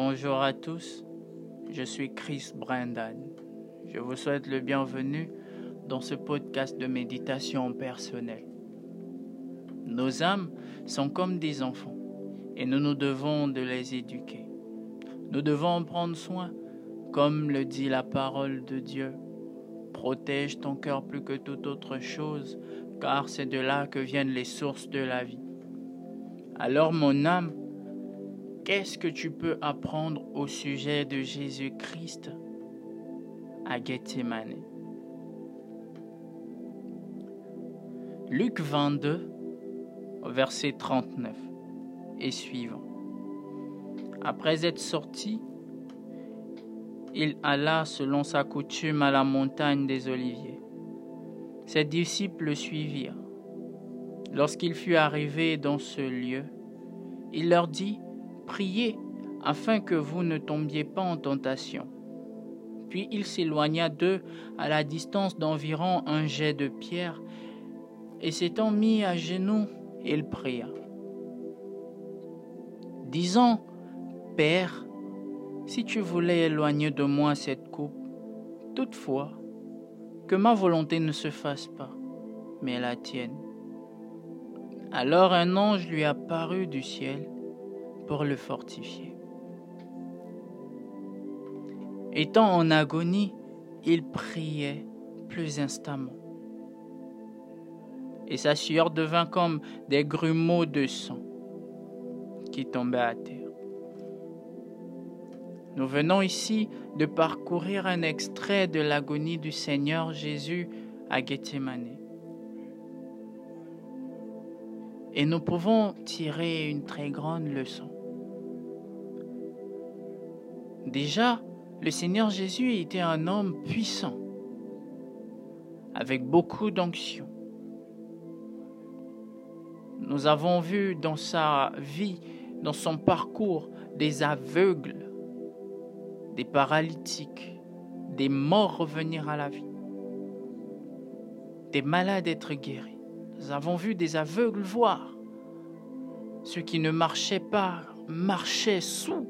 Bonjour à tous, je suis Chris Brandon. Je vous souhaite le bienvenu dans ce podcast de méditation personnelle. Nos âmes sont comme des enfants et nous nous devons de les éduquer. Nous devons en prendre soin, comme le dit la parole de Dieu. Protège ton cœur plus que toute autre chose, car c'est de là que viennent les sources de la vie. Alors mon âme, qu'est-ce que tu peux apprendre au sujet de Jésus-Christ à Gethsemane? Luc 22, verset 39 et suivant. Après être sorti, il alla selon sa coutume à la montagne des Oliviers. Ses disciples le suivirent. Lorsqu'il fut arrivé dans ce lieu, il leur dit, Priez afin que vous ne tombiez pas en tentation. Puis il s'éloigna d'eux à la distance d'environ un jet de pierre, et s'étant mis à genoux, il pria. Disant, Père, si tu voulais éloigner de moi cette coupe, toutefois, que ma volonté ne se fasse pas, mais la tienne. Alors un ange lui apparut du ciel pour le fortifier. Étant en agonie, il priait plus instamment. Et sa sueur devint comme des grumeaux de sang qui tombaient à terre. Nous venons ici de parcourir un extrait de l'agonie du Seigneur Jésus à Gethsemane. Et nous pouvons tirer une très grande leçon. Déjà, le Seigneur Jésus était un homme puissant, avec beaucoup d'onction. Nous avons vu dans sa vie, dans son parcours, des aveugles, des paralytiques, des morts revenir à la vie, des malades être guéris. Nous avons vu des aveugles voir. Ceux qui ne marchaient pas marchaient sous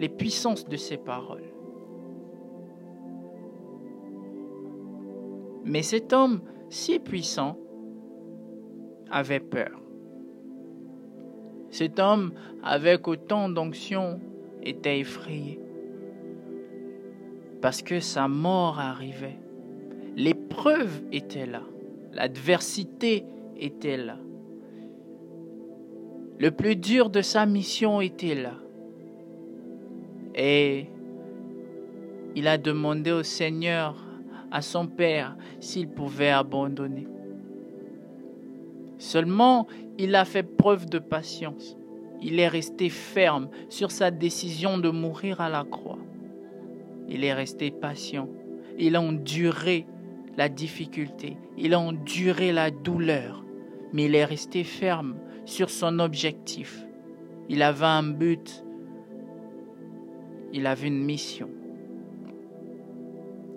les puissances de ses paroles. Mais cet homme si puissant avait peur. Cet homme, avec autant d'onction, était effrayé. Parce que sa mort arrivait. L'épreuve était là. L'adversité était là. Le plus dur de sa mission était là. Et il a demandé au Seigneur, à son Père, s'il pouvait abandonner. Seulement, il a fait preuve de patience. Il est resté ferme sur sa décision de mourir à la croix. Il est resté patient. Il a enduré la difficulté. Il a enduré la douleur. Mais il est resté ferme sur son objectif. Il avait un but. Il avait une mission.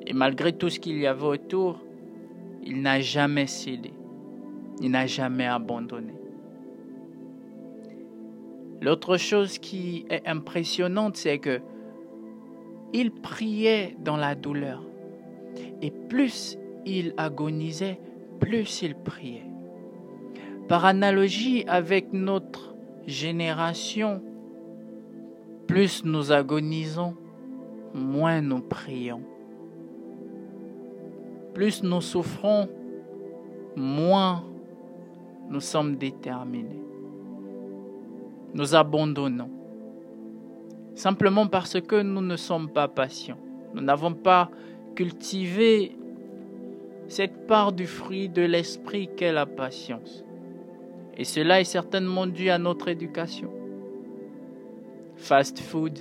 Et malgré tout ce qu'il y avait autour, il n'a jamais cédé. Il n'a jamais abandonné. L'autre chose qui est impressionnante, c'est que il priait dans la douleur. Et plus il agonisait, plus il priait. Par analogie avec notre génération, plus nous agonisons, moins nous prions. Plus nous souffrons, moins nous sommes déterminés nous abandonnons. Simplement parce que nous ne sommes pas patients. Nous n'avons pas cultivé cette part du fruit de l'esprit qu'est la patience. Et cela est certainement dû à notre éducation. Fast food.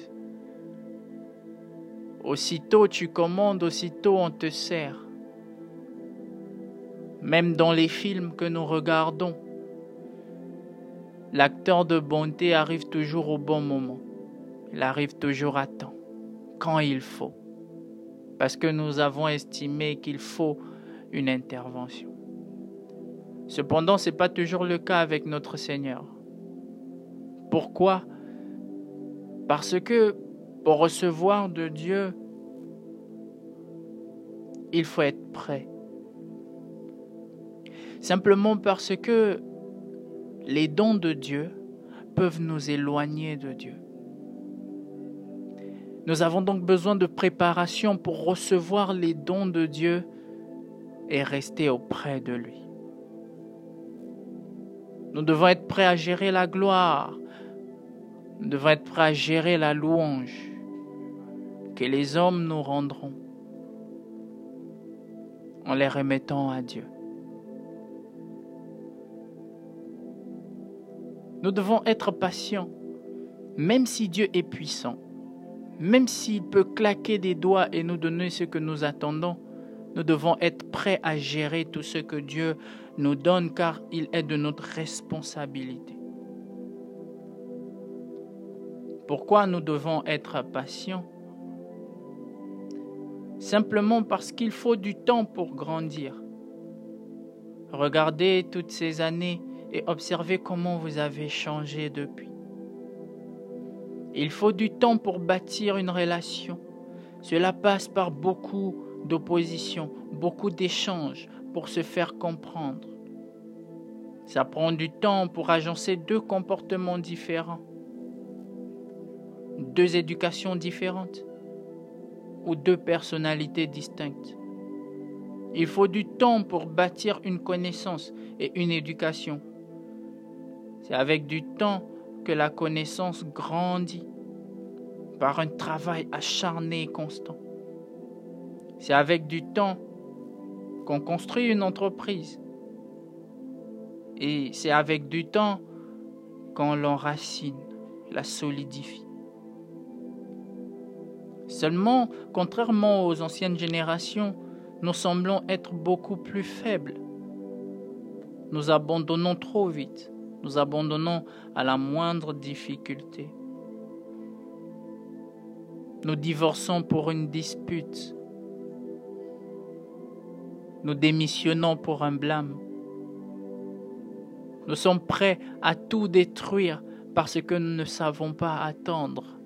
Aussitôt tu commandes, aussitôt on te sert. Même dans les films que nous regardons, L'acteur de bonté arrive toujours au bon moment. Il arrive toujours à temps, quand il faut. Parce que nous avons estimé qu'il faut une intervention. Cependant, ce n'est pas toujours le cas avec notre Seigneur. Pourquoi Parce que pour recevoir de Dieu, il faut être prêt. Simplement parce que les dons de Dieu peuvent nous éloigner de Dieu. Nous avons donc besoin de préparation pour recevoir les dons de Dieu et rester auprès de lui. Nous devons être prêts à gérer la gloire. Devons être prêts à gérer la louange que les hommes nous rendront en les remettant à Dieu. Nous devons être patients, même si Dieu est puissant. Même s'il peut claquer des doigts et nous donner ce que nous attendons, nous devons être prêts à gérer tout ce que Dieu nous donne car il est de notre responsabilité. Pourquoi nous devons être patients Simplement parce qu'il faut du temps pour grandir. Regardez toutes ces années et observez comment vous avez changé depuis. Il faut du temps pour bâtir une relation. Cela passe par beaucoup d'opposition, beaucoup d'échanges pour se faire comprendre. Ça prend du temps pour agencer deux comportements différents, deux éducations différentes ou deux personnalités distinctes. Il faut du temps pour bâtir une connaissance et une éducation. C'est avec du temps que la connaissance grandit par un travail acharné et constant. C'est avec du temps qu'on construit une entreprise. Et c'est avec du temps qu'on l'enracine, la solidifie. Seulement, contrairement aux anciennes générations, nous semblons être beaucoup plus faibles. Nous abandonnons trop vite nous abandonnons à la moindre difficulté. Nous divorçons pour une dispute. Nous démissionnons pour un blâme. Nous sommes prêts à tout détruire parce que nous ne savons pas attendre.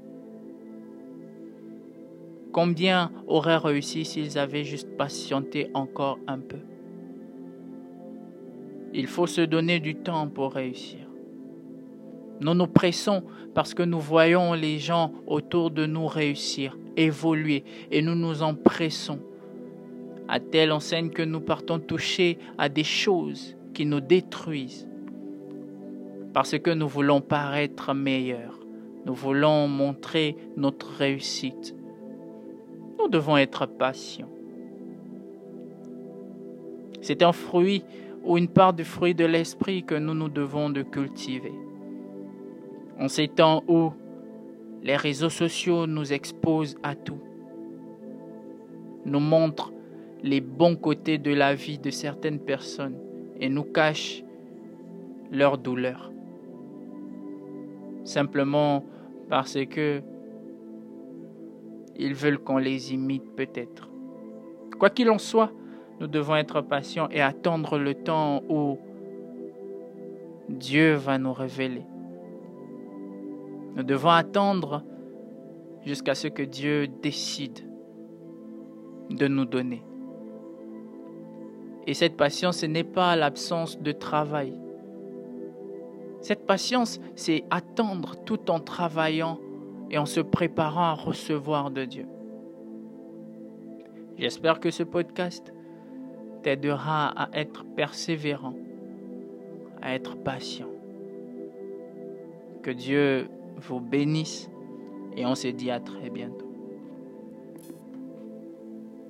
Combien auraient réussi s'ils avaient juste patienté encore un peu il faut se donner du temps pour réussir. Nous nous pressons parce que nous voyons les gens autour de nous réussir, évoluer, et nous nous empressons. À telle enseigne que nous partons toucher à des choses qui nous détruisent. Parce que nous voulons paraître meilleurs. Nous voulons montrer notre réussite. Nous devons être patients. C'est un fruit ou une part du fruit de l'esprit que nous nous devons de cultiver. En ces temps où les réseaux sociaux nous exposent à tout, nous montrent les bons côtés de la vie de certaines personnes et nous cachent leur douleur. Simplement parce que ils veulent qu'on les imite peut-être. Quoi qu'il en soit, nous devons être patients et attendre le temps où Dieu va nous révéler. Nous devons attendre jusqu'à ce que Dieu décide de nous donner. Et cette patience, ce n'est pas l'absence de travail. Cette patience, c'est attendre tout en travaillant et en se préparant à recevoir de Dieu. J'espère que ce podcast t'aidera à être persévérant, à être patient. Que Dieu vous bénisse et on se dit à très bientôt.